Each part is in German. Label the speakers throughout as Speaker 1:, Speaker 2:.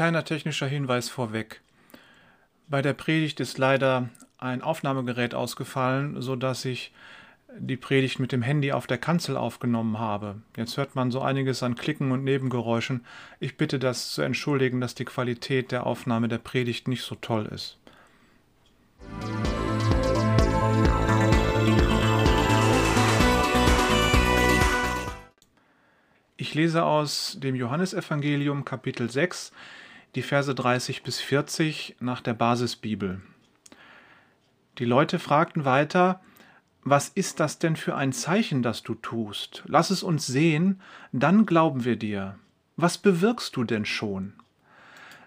Speaker 1: kleiner technischer Hinweis vorweg. Bei der Predigt ist leider ein Aufnahmegerät ausgefallen, sodass ich die Predigt mit dem Handy auf der Kanzel aufgenommen habe. Jetzt hört man so einiges an Klicken und Nebengeräuschen. Ich bitte das zu entschuldigen, dass die Qualität der Aufnahme der Predigt nicht so toll ist. Ich lese aus dem Johannesevangelium Kapitel 6 die Verse 30 bis 40 nach der Basisbibel. Die Leute fragten weiter, was ist das denn für ein Zeichen, das du tust? Lass es uns sehen, dann glauben wir dir. Was bewirkst du denn schon?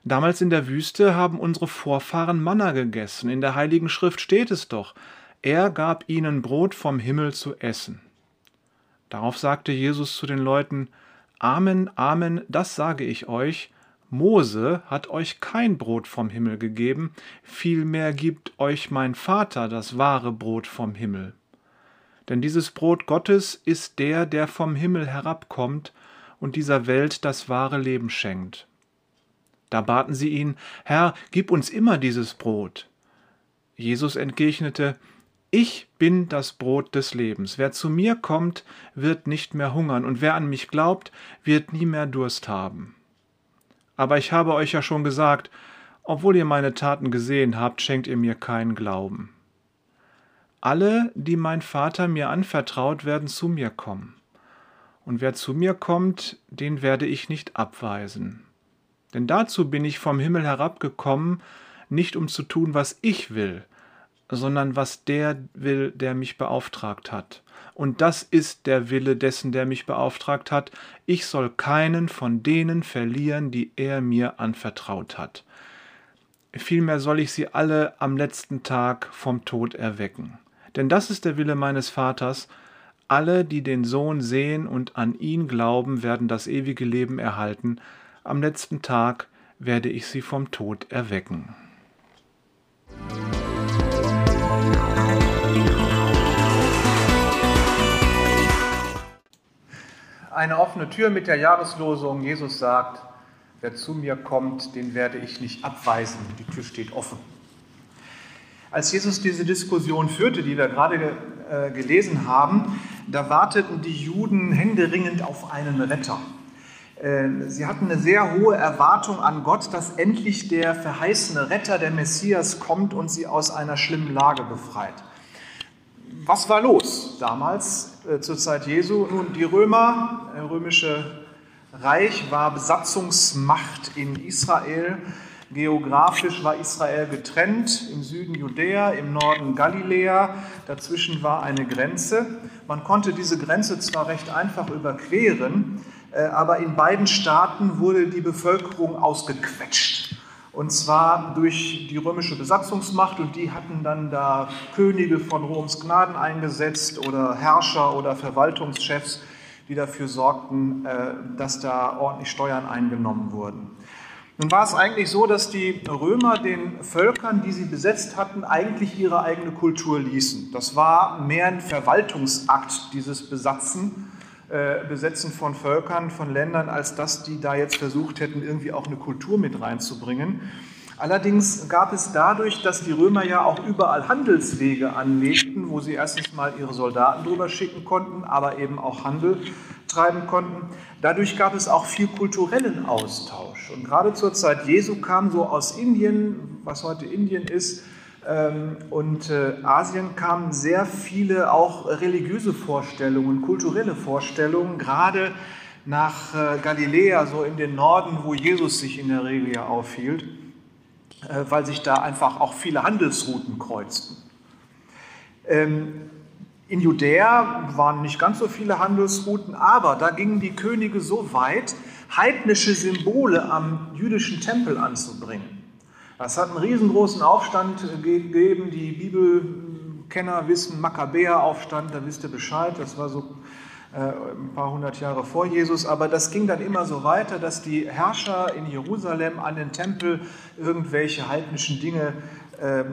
Speaker 1: Damals in der Wüste haben unsere Vorfahren Manna gegessen. In der Heiligen Schrift steht es doch, er gab ihnen Brot vom Himmel zu essen. Darauf sagte Jesus zu den Leuten, Amen, Amen, das sage ich euch, Mose hat euch kein Brot vom Himmel gegeben, vielmehr gibt euch mein Vater das wahre Brot vom Himmel. Denn dieses Brot Gottes ist der, der vom Himmel herabkommt und dieser Welt das wahre Leben schenkt. Da baten sie ihn, Herr, gib uns immer dieses Brot. Jesus entgegnete, Ich bin das Brot des Lebens. Wer zu mir kommt, wird nicht mehr hungern, und wer an mich glaubt, wird nie mehr Durst haben. Aber ich habe euch ja schon gesagt, obwohl ihr meine Taten gesehen habt, schenkt ihr mir keinen Glauben. Alle, die mein Vater mir anvertraut, werden zu mir kommen. Und wer zu mir kommt, den werde ich nicht abweisen. Denn dazu bin ich vom Himmel herabgekommen, nicht um zu tun, was ich will, sondern was der will, der mich beauftragt hat. Und das ist der Wille dessen, der mich beauftragt hat. Ich soll keinen von denen verlieren, die er mir anvertraut hat. Vielmehr soll ich sie alle am letzten Tag vom Tod erwecken. Denn das ist der Wille meines Vaters. Alle, die den Sohn sehen und an ihn glauben, werden das ewige Leben erhalten. Am letzten Tag werde ich sie vom Tod erwecken. Eine offene Tür mit der Jahreslosung. Jesus sagt, wer zu mir kommt, den werde ich nicht abweisen. Die Tür steht offen. Als Jesus diese Diskussion führte, die wir gerade äh, gelesen haben, da warteten die Juden händeringend auf einen Retter. Äh, sie hatten eine sehr hohe Erwartung an Gott, dass endlich der verheißene Retter, der Messias, kommt und sie aus einer schlimmen Lage befreit. Was war los damals? Äh, zur Zeit Jesu. Nun, die Römer, das römische Reich war Besatzungsmacht in Israel. Geografisch war Israel getrennt, im Süden Judäa, im Norden Galiläa, dazwischen war eine Grenze. Man konnte diese Grenze zwar recht einfach überqueren, äh, aber in beiden Staaten wurde die Bevölkerung ausgequetscht. Und zwar durch die römische Besatzungsmacht und die hatten dann da Könige von Roms Gnaden eingesetzt oder Herrscher oder Verwaltungschefs, die dafür sorgten, äh, dass da ordentlich Steuern eingenommen wurden. Nun war es eigentlich so, dass die Römer den Völkern, die sie besetzt hatten, eigentlich ihre eigene Kultur ließen. Das war mehr ein Verwaltungsakt, dieses Besatzen äh, Besetzen von Völkern, von Ländern, als dass die da jetzt versucht hätten, irgendwie auch eine Kultur mit reinzubringen. Allerdings gab es dadurch, dass die Römer ja auch überall Handelswege anlegten, wo sie erstens mal ihre Soldaten drüber schicken konnten, aber eben auch Handel treiben konnten. Dadurch gab es auch viel kulturellen Austausch. Und gerade zur Zeit Jesu kam so aus Indien, was heute Indien ist, und äh, Asien kamen sehr viele auch religiöse Vorstellungen, kulturelle Vorstellungen, gerade nach äh, Galiläa, so in den Norden, wo Jesus sich in der Regel ja aufhielt, äh, weil sich da einfach auch viele Handelsrouten kreuzten. Ähm, in Judäa waren nicht ganz so viele Handelsrouten, aber da gingen die Könige so weit, heidnische Symbole am jüdischen Tempel anzubringen. Das hat einen riesengroßen Aufstand gegeben. Die Bibelkenner wissen, Makkabäer-Aufstand, da wisst ihr Bescheid. Das war so äh, ein paar hundert Jahre vor Jesus. Aber das ging dann immer so weiter, dass die Herrscher in Jerusalem an den Tempel irgendwelche heidnischen Dinge äh,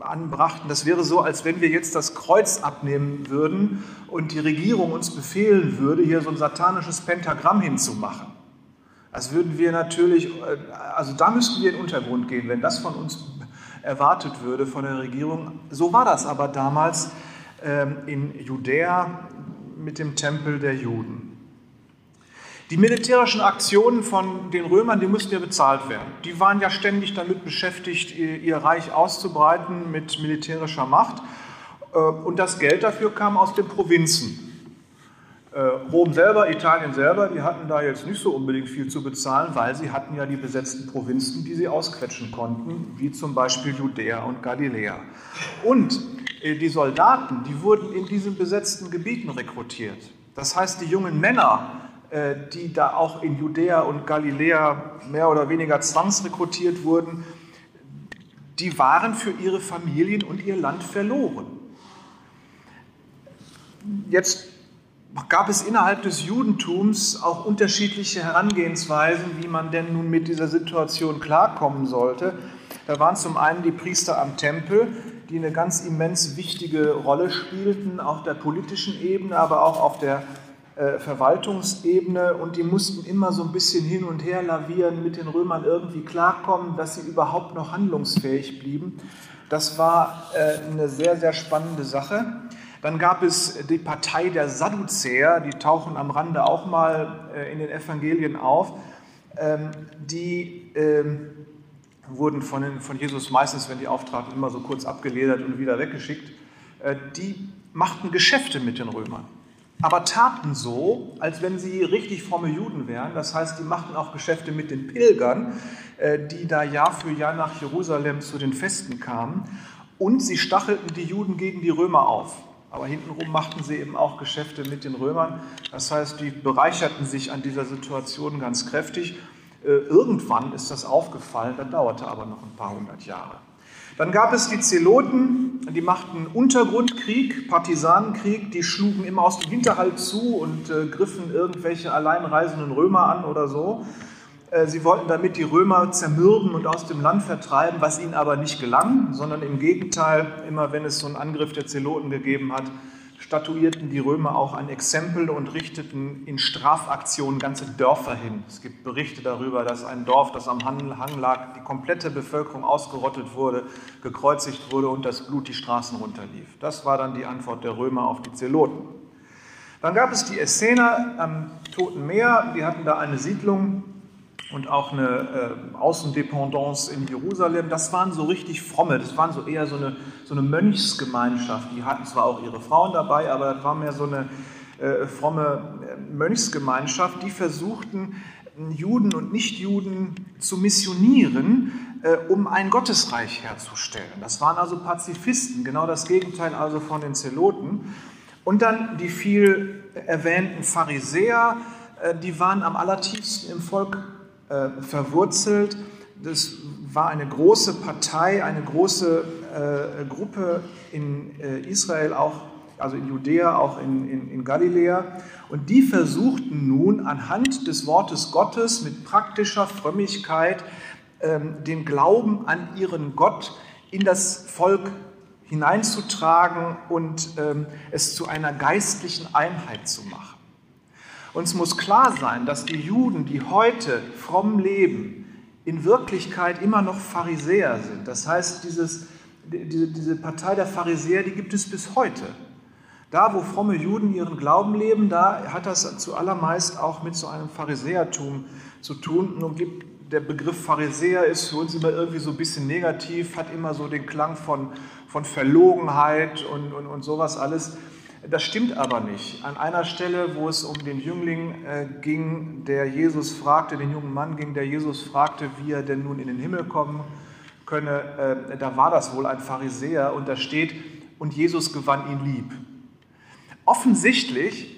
Speaker 1: anbrachten. Das wäre so, als wenn wir jetzt das Kreuz abnehmen würden und die Regierung uns befehlen würde, hier so ein satanisches Pentagramm hinzumachen. Das würden wir natürlich, also da müssten wir in den Untergrund gehen, wenn das von uns erwartet würde, von der Regierung. So war das aber damals ähm, in Judäa mit dem Tempel der Juden. Die militärischen Aktionen von den Römern, die mussten ja bezahlt werden. Die waren ja ständig damit beschäftigt, ihr Reich auszubreiten mit militärischer Macht. Äh, und das Geld dafür kam aus den Provinzen. Äh, Rom selber, Italien selber, die hatten da jetzt nicht so unbedingt viel zu bezahlen, weil sie hatten ja die besetzten Provinzen, die sie ausquetschen konnten, wie zum Beispiel Judäa und Galiläa. Und äh, die Soldaten, die wurden in diesen besetzten Gebieten rekrutiert. Das heißt, die jungen Männer, äh, die da auch in Judäa und Galiläa mehr oder weniger zwangsrekrutiert wurden, die waren für ihre Familien und ihr Land verloren. Jetzt gab es innerhalb des Judentums auch unterschiedliche Herangehensweisen, wie man denn nun mit dieser Situation klarkommen sollte. Da waren zum einen die Priester am Tempel, die eine ganz immens wichtige Rolle spielten, auf der politischen Ebene, aber auch auf der äh, Verwaltungsebene und die mussten immer so ein bisschen hin und her lavieren, mit den Römern irgendwie klarkommen, dass sie überhaupt noch handlungsfähig blieben. Das war äh, eine sehr, sehr spannende Sache. Dann gab es die Partei der Sadduzäer, die tauchen am Rande auch mal äh, in den Evangelien auf. Ähm, die ähm, wurden von, Jesus meistens, wenn die auftraten, immer so kurz abgeledert und wieder weggeschickt. Die machten Geschäfte mit den Römern aber taten so, als wenn sie richtig fromme Juden wären. Das heißt, die machten auch Geschäfte mit den Pilgern, äh, die da Jahr für Jahr nach Jerusalem zu den Festen kamen. Und sie stachelten die Juden gegen die Römer auf. Aber hintenrum machten sie eben auch Geschäfte mit den Römern. Das heißt, die bereicherten sich an dieser Situation ganz kräftig. Äh, irgendwann ist das aufgefallen, das dauerte aber noch ein paar hundert Jahre. Dann gab es die Zeloten, die machten Untergrundkrieg, Partisanenkrieg, die schlugen immer aus dem Hinterhalt zu und äh, griffen irgendwelche alleinreisenden Römer an oder so. Äh, sie wollten damit die Römer zermürben und aus dem Land vertreiben, was ihnen aber nicht gelang, sondern im Gegenteil, immer wenn es so einen Angriff der Zeloten gegeben hat, statuierten die Römer auch ein Exempel und richteten in Strafaktionen ganze Dörfer hin. Es gibt Berichte darüber, dass ein Dorf, das am Hang lag, die komplette Bevölkerung ausgerottet wurde, gekreuzigt wurde und das Blut die Straßen runterlief. Das war dann die Antwort der Römer auf die Zeloten. Dann gab es die Essener am Toten Meer, die hatten da eine Siedlung und auch eine äh, Außendependance in Jerusalem. Das waren so richtig fromme, das waren so eher so eine, so eine Mönchsgemeinschaft. Die hatten zwar auch ihre Frauen dabei, aber das war mehr so eine äh, fromme äh, Mönchsgemeinschaft, die versuchten, Juden und Nichtjuden zu missionieren, äh, um ein Gottesreich herzustellen. Das waren also Pazifisten, genau das Gegenteil also von den Zeloten. Und dann die viel erwähnten Pharisäer, äh, die waren am allertiefsten im Volk äh, verwurzelt. Das war eine große Partei, eine große äh, Gruppe in äh, Israel, auch, also in Judäa, auch in, in, in Galiläa. Und die versuchten nun anhand des Wortes Gottes mit praktischer Frömmigkeit ähm, den Glauben an ihren Gott in das Volk hineinzutragen und ähm, es zu einer geistlichen Einheit zu machen. Uns muss klar sein, dass die Juden, die heute fromm leben, in Wirklichkeit immer noch Pharisäer sind. Das heißt, dieses, diese, diese Partei der Pharisäer, die gibt es bis heute. Da, wo fromme Juden ihren Glauben leben, da hat das zuallermeist auch mit so einem Pharisäertum zu tun. Und der Begriff Pharisäer ist für uns immer irgendwie so ein bisschen negativ, hat immer so den Klang von, von Verlogenheit und, und, und sowas alles. Das stimmt aber nicht. An einer Stelle, wo es um den Jüngling äh, ging, der Jesus fragte, den jungen Mann ging, der Jesus fragte, wie er denn nun in den Himmel kommen könne, äh, da war das wohl ein Pharisäer und da steht, und Jesus gewann ihn lieb. Offensichtlich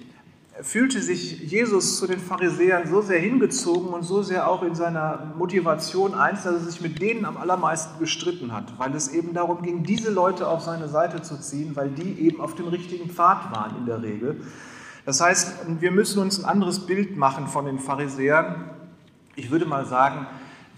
Speaker 1: fühlte sich Jesus zu den Pharisäern so sehr hingezogen und so sehr auch in seiner Motivation eins, dass er sich mit denen am allermeisten gestritten hat, weil es eben darum ging, diese Leute auf seine Seite zu ziehen, weil die eben auf dem richtigen Pfad waren in der Regel. Das heißt, wir müssen uns ein anderes Bild machen von den Pharisäern. Ich würde mal sagen,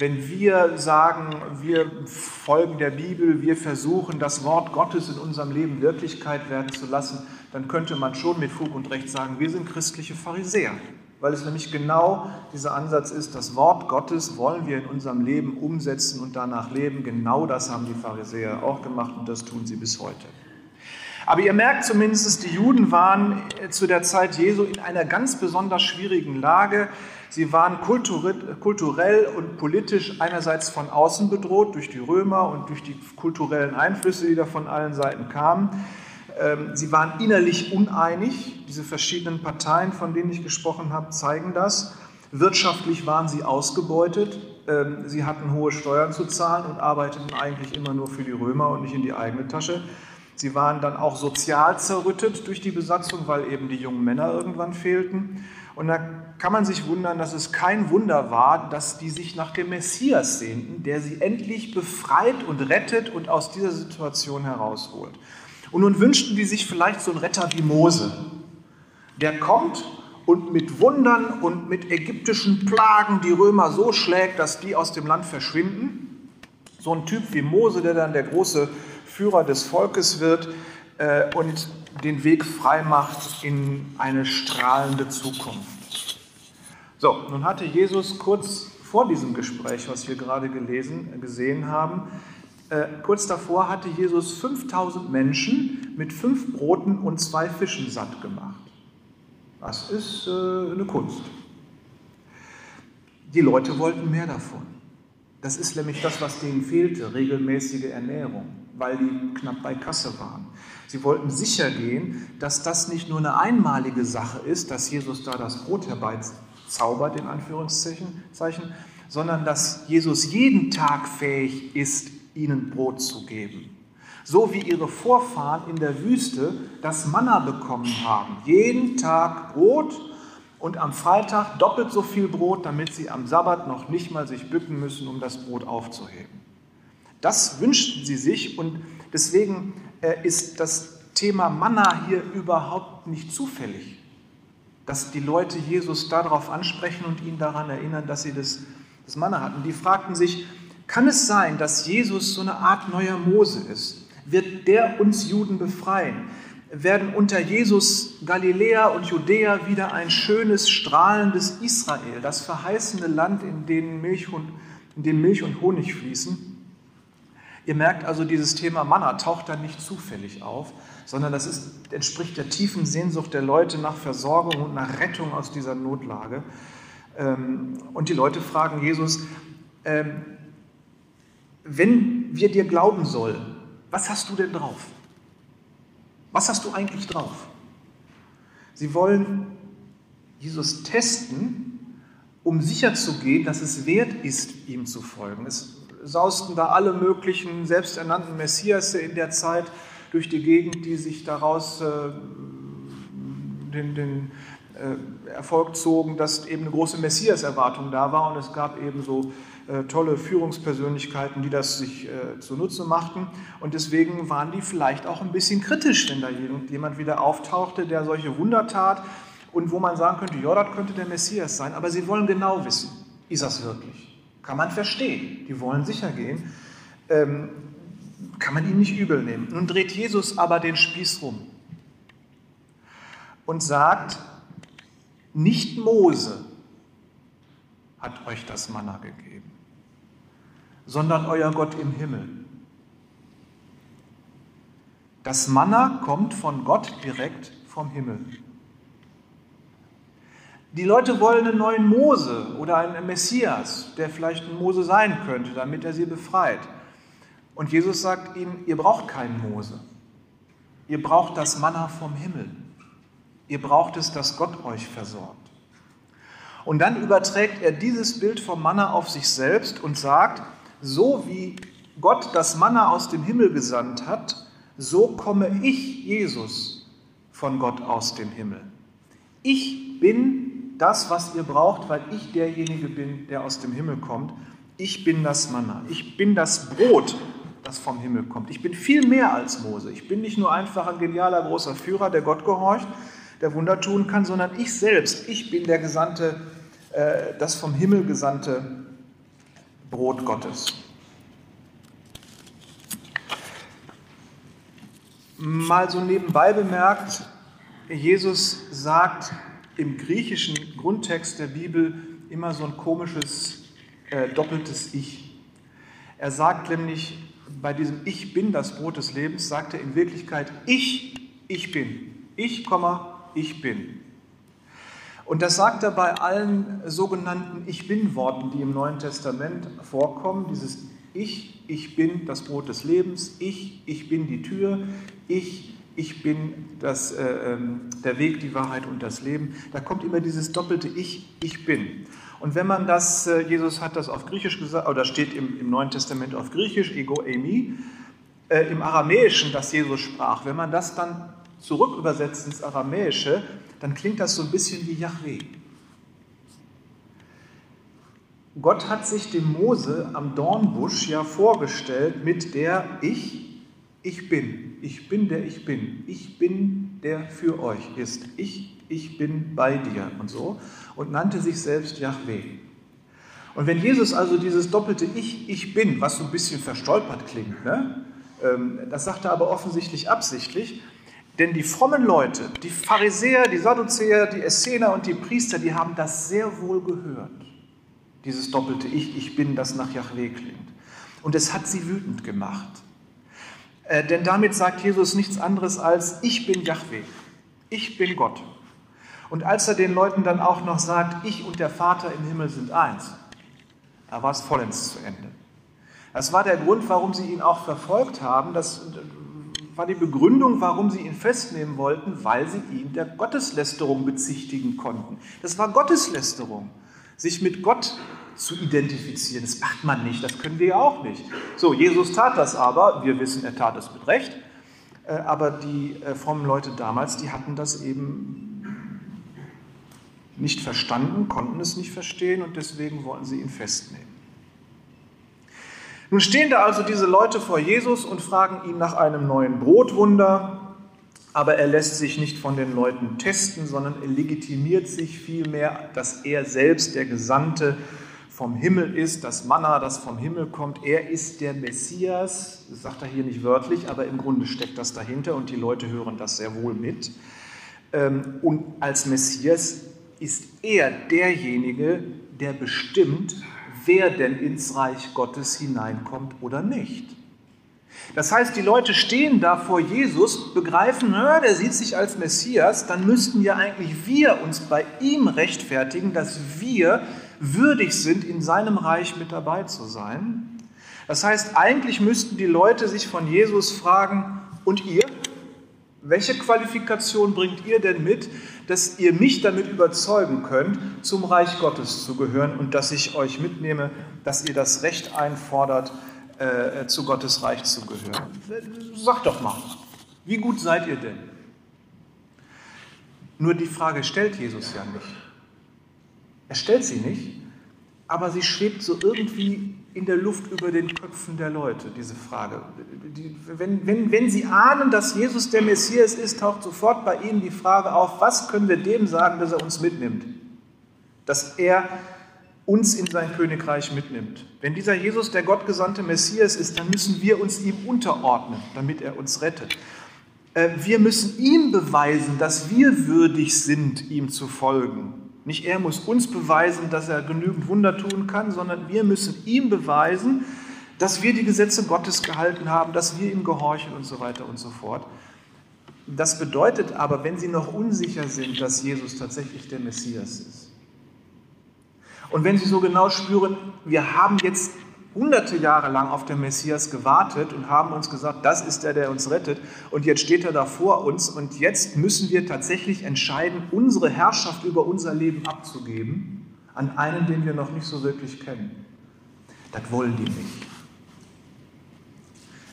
Speaker 1: wenn wir sagen, wir folgen der Bibel, wir versuchen, das Wort Gottes in unserem Leben Wirklichkeit werden zu lassen, dann könnte man schon mit Fug und Recht sagen, wir sind christliche Pharisäer. weil es nämlich genau dieser Ansatz ist, das Wort Gottes wollen wir in unserem Leben umsetzen und danach leben. Genau das haben die Pharisäer auch gemacht und das tun sie bis heute. Aber ihr merkt zumindest, die Juden waren zu der Zeit Jesu in einer ganz besonders schwierigen Lage. Sie waren kulturell und politisch einerseits von außen bedroht durch die Römer und durch die kulturellen Einflüsse, die da von allen Seiten kamen. Ähm, sie waren innerlich uneinig. Diese verschiedenen Parteien, von denen ich gesprochen habe, zeigen das. Wirtschaftlich waren sie ausgebeutet. Ähm, sie hatten hohe Steuern zu zahlen und arbeiteten eigentlich immer nur für die Römer und nicht in die eigene Tasche. Sie waren dann auch sozial zerrüttet durch die Besatzung, weil eben die jungen Männer irgendwann fehlten. Und da kann man sich wundern, dass es kein Wunder war, dass die sich nach dem Messias sehnten, der sie endlich befreit und rettet und aus dieser Situation herausholt. Und nun wünschten die sich vielleicht so einen Retter wie Mose, der kommt und mit Wundern und mit ägyptischen Plagen die Römer so schlägt, dass die aus dem Land verschwinden. So ein Typ wie Mose, der dann der große Führer des Volkes wird äh, und den Weg frei macht in eine strahlende Zukunft. So, nun hatte Jesus kurz vor diesem Gespräch, was wir gerade gelesen, gesehen haben, äh, kurz davor hatte Jesus 5000 Menschen mit fünf Broten und zwei Fischen satt gemacht. Das ist äh, eine Kunst. Die Leute wollten mehr davon. Das ist nämlich das, was denen fehlte, regelmäßige Ernährung, weil die knapp bei Kasse waren. Sie wollten sicher gehen, dass das nicht nur eine einmalige Sache ist, dass Jesus da das Brot herbeizaubert, in Anführungszeichen, sondern dass Jesus jeden Tag fähig ist, ihnen Brot zu geben. So wie ihre Vorfahren in der Wüste das Manna bekommen haben. Jeden Tag Brot und am Freitag doppelt so viel Brot, damit sie am Sabbat noch nicht mal sich bücken müssen, um das Brot aufzuheben. Das wünschten sie sich und deswegen äh, ist das Thema Manna hier überhaupt nicht zufällig. Dass die Leute Jesus darauf ansprechen und ihn daran erinnern, dass sie das, das Manna hatten. Die fragten sich, kann es sein, dass Jesus so eine Art neuer Mose ist? Wird der uns Juden befreien? Werden unter Jesus Galiläa und Judäa wieder ein schönes, strahlendes Israel, das verheißene Land, in dem Milch und, in dem Milch und Honig fließen? Ihr merkt also, dieses Thema Manna taucht da nicht zufällig auf, sondern das ist, entspricht der tiefen Sehnsucht der Leute nach Versorgung und nach Rettung aus dieser Notlage. Ähm, und die Leute fragen Jesus, ähm, wenn wir dir glauben sollen, was hast du denn drauf? Was hast du eigentlich drauf? Sie wollen Jesus testen, um sicherzugehen, dass es wert ist, ihm zu folgen. Es sausten da alle möglichen selbsternannten Messias in der Zeit durch die Gegend, die sich daraus äh, den, den Erfolg zogen, dass eben eine große Messias-Erwartung da war und es gab eben so äh, tolle Führungspersönlichkeiten, die das sich äh, zunutze machten. Und deswegen waren die vielleicht auch ein bisschen kritisch, wenn da jemand wieder auftauchte, der solche Wunder tat und wo man sagen könnte, ja, das könnte der Messias sein. Aber sie wollen genau wissen, ist das wirklich? Kann man verstehen. Die wollen sicher gehen. Ähm, kann man ihm nicht übel nehmen. Nun dreht Jesus aber den Spieß rum und sagt, nicht Mose hat euch das Manna gegeben sondern euer Gott im Himmel. Das Manna kommt von Gott direkt vom Himmel. Die Leute wollen einen neuen Mose oder einen Messias, der vielleicht ein Mose sein könnte, damit er sie befreit. Und Jesus sagt ihnen, ihr braucht keinen Mose. Ihr braucht das Manna vom Himmel. Ihr braucht es, dass Gott euch versorgt. Und dann überträgt er dieses Bild vom Manna auf sich selbst und sagt, so wie Gott das Manna aus dem Himmel gesandt hat, so komme ich, Jesus, von Gott aus dem Himmel. Ich bin das, was ihr braucht, weil ich derjenige bin, der aus dem Himmel kommt. Ich bin das Manna. Ich bin das Brot, das vom Himmel kommt. Ich bin viel mehr als Mose. Ich bin nicht nur einfach ein genialer großer Führer, der Gott gehorcht, der Wunder tun kann, sondern ich selbst. Ich bin der Gesandte, äh, das vom Himmel gesandte Brot Gottes. Mal so nebenbei bemerkt, Jesus sagt im griechischen Grundtext der Bibel immer so ein komisches äh, doppeltes Ich. Er sagt nämlich bei diesem Ich bin das Brot des Lebens, sagt er in Wirklichkeit Ich, ich bin. Ich, ich bin. Und das sagt er bei allen sogenannten Ich bin-Worten, die im Neuen Testament vorkommen. Dieses Ich, ich bin das Brot des Lebens, ich, ich bin die Tür, ich, ich bin das, äh, ähm, der Weg, die Wahrheit und das Leben. Da kommt immer dieses doppelte Ich, ich bin. Und wenn man das, äh, Jesus hat das auf Griechisch gesagt, oder steht im, im Neuen Testament auf Griechisch, ego emi, äh, im Aramäischen, das Jesus sprach, wenn man das dann zurück übersetzt ins Aramäische, dann klingt das so ein bisschen wie Yahweh. Gott hat sich dem Mose am Dornbusch ja vorgestellt mit der Ich, ich bin. Ich bin der Ich bin. Ich bin der für euch ist. Ich, ich bin bei dir und so. Und nannte sich selbst Yahweh. Und wenn Jesus also dieses doppelte Ich, ich bin, was so ein bisschen verstolpert klingt, ne? Ähm, das sagt er aber offensichtlich absichtlich, denn die frommen Leute, die Pharisäer, die Sadduzäer, die Essener und die Priester, die haben das sehr wohl gehört. Dieses doppelte Ich, ich bin, das nach Yahweh klingt. Und es hat sie wütend gemacht. Äh, denn damit sagt Jesus nichts anderes als, ich bin Yahweh, ich bin Gott. Und als er den Leuten dann auch noch sagt, ich und der Vater im Himmel sind eins, da war es vollends zu Ende. Das war der Grund, warum sie ihn auch verfolgt haben. Das war die Begründung, warum sie ihn festnehmen wollten, weil sie ihn der Gotteslästerung bezichtigen konnten. Das war Gotteslästerung, sich mit Gott zu identifizieren. Das macht man nicht, das können wir ja auch nicht. So, Jesus tat das aber, wir wissen, er tat es mit Recht, äh, aber die äh, frommen Leute damals, die hatten das eben nicht verstanden, konnten es nicht verstehen und deswegen wollten sie ihn festnehmen. Nun stehen da also diese Leute vor Jesus und fragen ihn nach einem neuen Brotwunder, aber er lässt sich nicht von den Leuten testen, sondern er legitimiert sich vielmehr, dass er selbst der Gesandte vom Himmel ist, das Manna, das vom Himmel kommt. Er ist der Messias, das sagt er hier nicht wörtlich, aber im Grunde steckt das dahinter und die Leute hören das sehr wohl mit. Ähm, und als Messias ist er derjenige, der bestimmt, wer denn ins Reich Gottes hineinkommt oder nicht. Das heißt, die Leute stehen da vor Jesus, begreifen, na, der sieht sich als Messias, dann müssten ja eigentlich wir uns bei ihm rechtfertigen, dass wir würdig sind, in seinem Reich mit dabei zu sein. Das heißt, eigentlich müssten die Leute sich von Jesus fragen, und ihr? Welche Qualifikation bringt ihr denn mit, dass ihr mich damit überzeugen könnt, zum Reich Gottes zu gehören und dass ich euch mitnehme, dass ihr das Recht einfordert, äh, zu Gottes Reich zu gehören? Sagt doch mal, wie gut seid ihr denn? Nur die Frage stellt Jesus ja nicht. Er stellt sie nicht, aber sie schwebt so irgendwie in der Luft über den Köpfen der Leute, diese Frage. Die, wenn, wenn, wenn sie ahnen, dass Jesus der Messias ist, taucht sofort bei ihnen die Frage auf, was können wir dem sagen, dass er uns mitnimmt? Dass er uns in sein Königreich mitnimmt. Wenn dieser Jesus der gottgesandte Messias ist, dann müssen wir uns ihm unterordnen, damit er uns rettet. Äh, wir müssen ihm beweisen, dass wir würdig sind, ihm zu folgen. Nicht er muss uns beweisen, dass er genügend Wunder tun kann, sondern wir müssen ihm beweisen, dass wir die Gesetze Gottes gehalten haben, dass wir ihm gehorchen und so weiter und so fort. Das bedeutet aber, wenn Sie noch unsicher sind, dass Jesus tatsächlich der Messias ist, und wenn Sie so genau spüren, wir haben jetzt hunderte Jahre lang auf den Messias gewartet und haben uns gesagt, das ist der, der uns rettet. Und jetzt steht er da vor uns und jetzt müssen wir tatsächlich entscheiden, unsere Herrschaft über unser Leben abzugeben an einen, den wir noch nicht so wirklich kennen. Das wollen die nicht.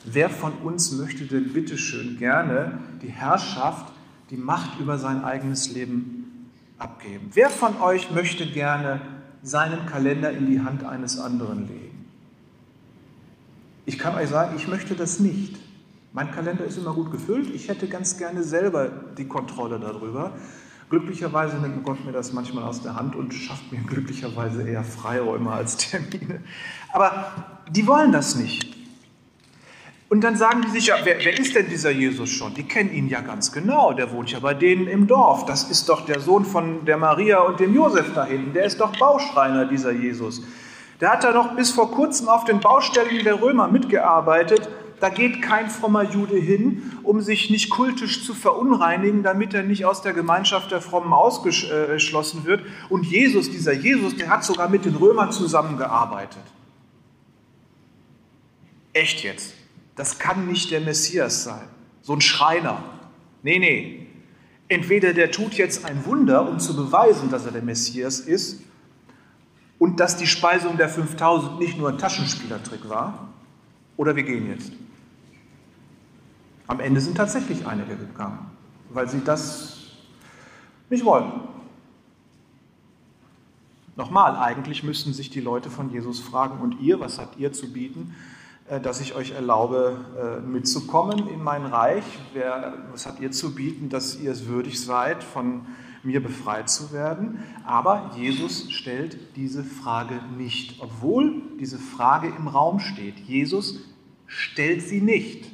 Speaker 1: Wer von uns möchte denn bitteschön gerne die Herrschaft, die Macht über sein eigenes Leben abgeben? Wer von euch möchte gerne seinen Kalender in die Hand eines anderen legen? Ich kann euch sagen, ich möchte das nicht. Mein Kalender ist immer gut gefüllt. Ich hätte ganz gerne selber die Kontrolle darüber. Glücklicherweise nimmt Gott mir das manchmal aus der Hand und schafft mir glücklicherweise eher Freiräume als Termine. Aber die wollen das nicht. Und dann sagen die sich, ja, wer, wer, ist denn dieser Jesus schon? Die kennen ihn ja ganz genau, der wohnt ja bei denen im Dorf. Das ist doch der Sohn von der Maria und dem Josef da hinten, der ist doch Bauschreiner, dieser Jesus. Der hat da noch bis vor kurzem auf den Baustellen der Römer mitgearbeitet. Da geht kein frommer Jude hin, um sich nicht kultisch zu verunreinigen, damit er nicht aus der Gemeinschaft der Frommen ausgeschlossen wird. Und Jesus, dieser Jesus, der hat sogar mit den Römern zusammengearbeitet. Echt jetzt? das kann nicht der Messias sein, so ein Schreiner. Nee, nee. Entweder der tut jetzt ein Wunder, um zu beweisen, dass er der Messias ist und dass die Speisung der 5000 nicht nur ein Taschenspielertrick war, oder wir gehen jetzt. Am Ende sind tatsächlich einige gegangen, weil sie das nicht wollen. Nochmal, eigentlich müssten sich die Leute von Jesus fragen, und ihr, was habt ihr zu bieten? Äh, dass ich euch erlaube, äh, mitzukommen in mein Reich. was habt ihr zu bieten, dass ihr es würdig seid, von mir befreit zu werden? Aber Jesus stellt diese Frage nicht, obwohl diese Frage im Raum steht. Jesus stellt sie nicht.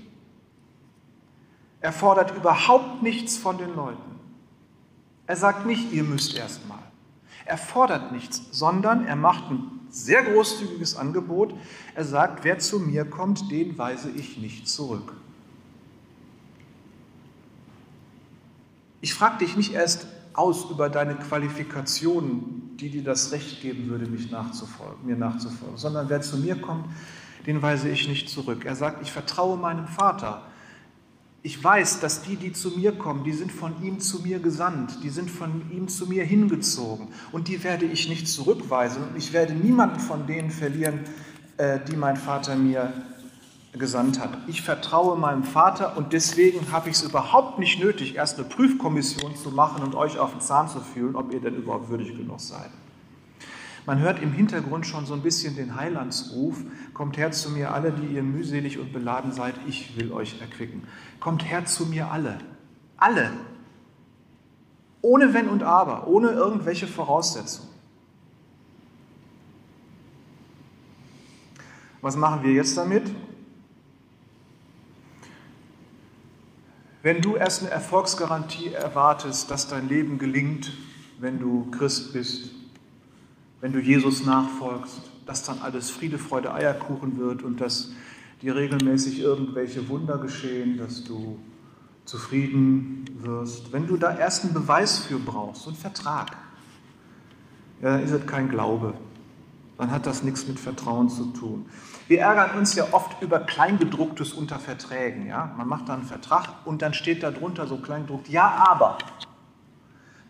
Speaker 1: Er fordert überhaupt nichts von den Leuten. Er sagt nicht, ihr müsst erst mal. Er fordert nichts, sondern er macht ein sehr großzügiges Angebot. Er sagt, wer zu mir kommt, den weise ich nicht zurück. Ich frage dich nicht erst aus über deine Qualifikationen, die dir das Recht geben würde, mich nachzufolgen, mir nachzufolgen, sondern wer zu mir kommt, den weise ich nicht zurück. Er sagt, ich vertraue meinem Vater. Ich weiß, dass die, die zu mir kommen, die sind von ihm zu mir gesandt, die sind von ihm zu mir hingezogen. Und die werde ich nicht zurückweisen. Und ich werde niemanden von denen verlieren, äh, die mein Vater mir gesandt hat. Ich vertraue meinem Vater und deswegen habe ich es überhaupt nicht nötig, erst eine Prüfkommission zu machen und euch auf den Zahn zu fühlen, ob ihr denn überhaupt würdig genug seid. Man hört im Hintergrund schon so ein bisschen den Heilandsruf, kommt her zu mir alle, die ihr mühselig und beladen seid, ich will euch erquicken. Kommt her zu mir alle, alle, ohne Wenn und Aber, ohne irgendwelche Voraussetzungen. Was machen wir jetzt damit? Wenn du erst eine Erfolgsgarantie erwartest, dass dein Leben gelingt, wenn du Christ bist, wenn du Jesus nachfolgst, dass dann alles Friede, Freude, Eierkuchen wird und dass dir regelmäßig irgendwelche Wunder geschehen, dass du zufrieden wirst. Wenn du da erst einen Beweis für brauchst, so einen Vertrag, ja, dann ist es kein Glaube. Dann hat das nichts mit Vertrauen zu tun. Wir ärgern uns ja oft über Kleingedrucktes unter Verträgen. Ja? Man macht da einen Vertrag und dann steht da drunter so kleingedruckt, ja, aber.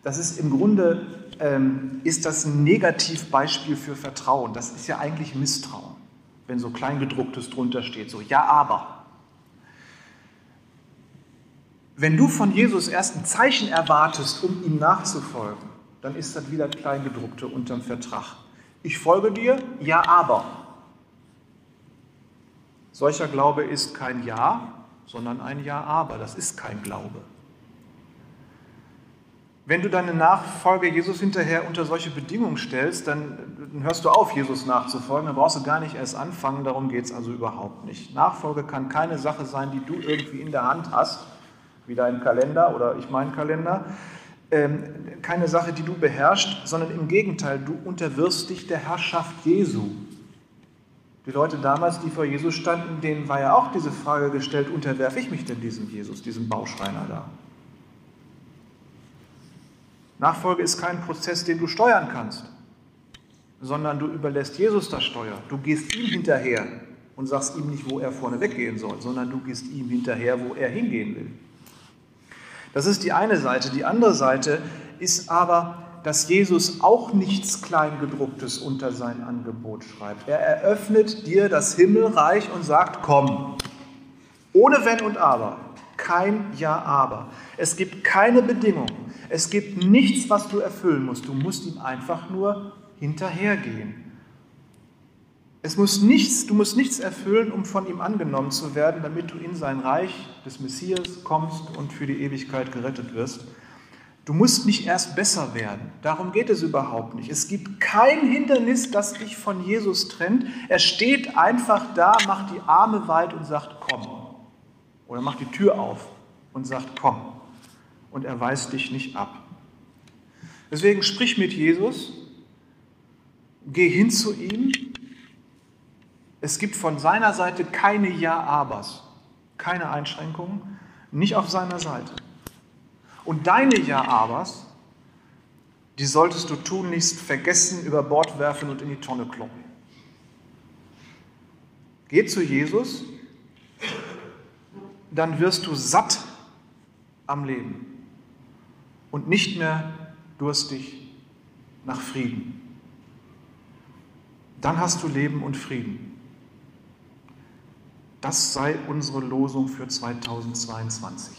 Speaker 1: Das ist im Grunde ähm, ist das ein Negativbeispiel für Vertrauen. Das ist ja eigentlich Misstrauen, wenn so Kleingedrucktes drunter steht, so ja, aber. Wenn du von Jesus erst ein Zeichen erwartest, um ihm nachzufolgen, dann ist das wieder Kleingedruckte unterm Vertrag. Ich folge dir, ja, aber. Solcher Glaube ist kein Ja, sondern ein Ja, aber. Das ist kein Glaube. Wenn du deine Nachfolge Jesus hinterher unter solche Bedingungen stellst, dann, hörst du auf, Jesus nachzufolgen. Dann brauchst du gar nicht erst anfangen. Darum geht es also überhaupt nicht. Nachfolge kann keine Sache sein, die du irgendwie in der Hand hast, wie dein Kalender oder ich meinen Kalender. Ähm, keine Sache, die du beherrschst, sondern im Gegenteil, du unterwirfst dich der Herrschaft Jesu. Die Leute damals, die vor Jesus standen, denen war ja auch diese Frage gestellt, unterwerfe ich mich denn diesem Jesus, diesem Bauschreiner da? Nachfolge ist kein Prozess, den du steuern kannst, sondern du überlässt Jesus das Steuer. Du gehst ihm hinterher und sagst ihm nicht, wo er vorne weggehen soll, sondern du gehst ihm hinterher, wo er hingehen will. Das ist die eine Seite. Die andere Seite ist aber, dass Jesus auch nichts Kleingedrucktes unter sein Angebot schreibt. Er eröffnet dir das Himmelreich und sagt, komm, ohne Wenn und Aber, kein Ja, aber. Es gibt keine Bedingung. Es gibt nichts, was du erfüllen musst. Du musst ihm einfach nur hinterhergehen. Es muss nichts, du musst nichts erfüllen, um von ihm angenommen zu werden, damit du in sein Reich des Messias kommst und für die Ewigkeit gerettet wirst. Du musst nicht erst besser werden. Darum geht es überhaupt nicht. Es gibt kein Hindernis, das dich von Jesus trennt. Er steht einfach da, macht die Arme weit und sagt, komm. Oder macht die Tür auf und sagt, komm. Und er weist dich nicht ab. Deswegen sprich mit Jesus, geh hin zu ihm. Es gibt von seiner Seite keine Ja-Abers, keine Einschränkungen, nicht auf seiner Seite. Und deine Ja-Abers, die solltest du tunlichst vergessen, über Bord werfen und in die Tonne kloppen. Geh zu Jesus, dann wirst du satt am Leben und nicht mehr durstig nach Frieden. Dann hast du Leben und Frieden. Das sei unsere Losung für 2022.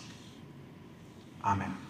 Speaker 1: Amen.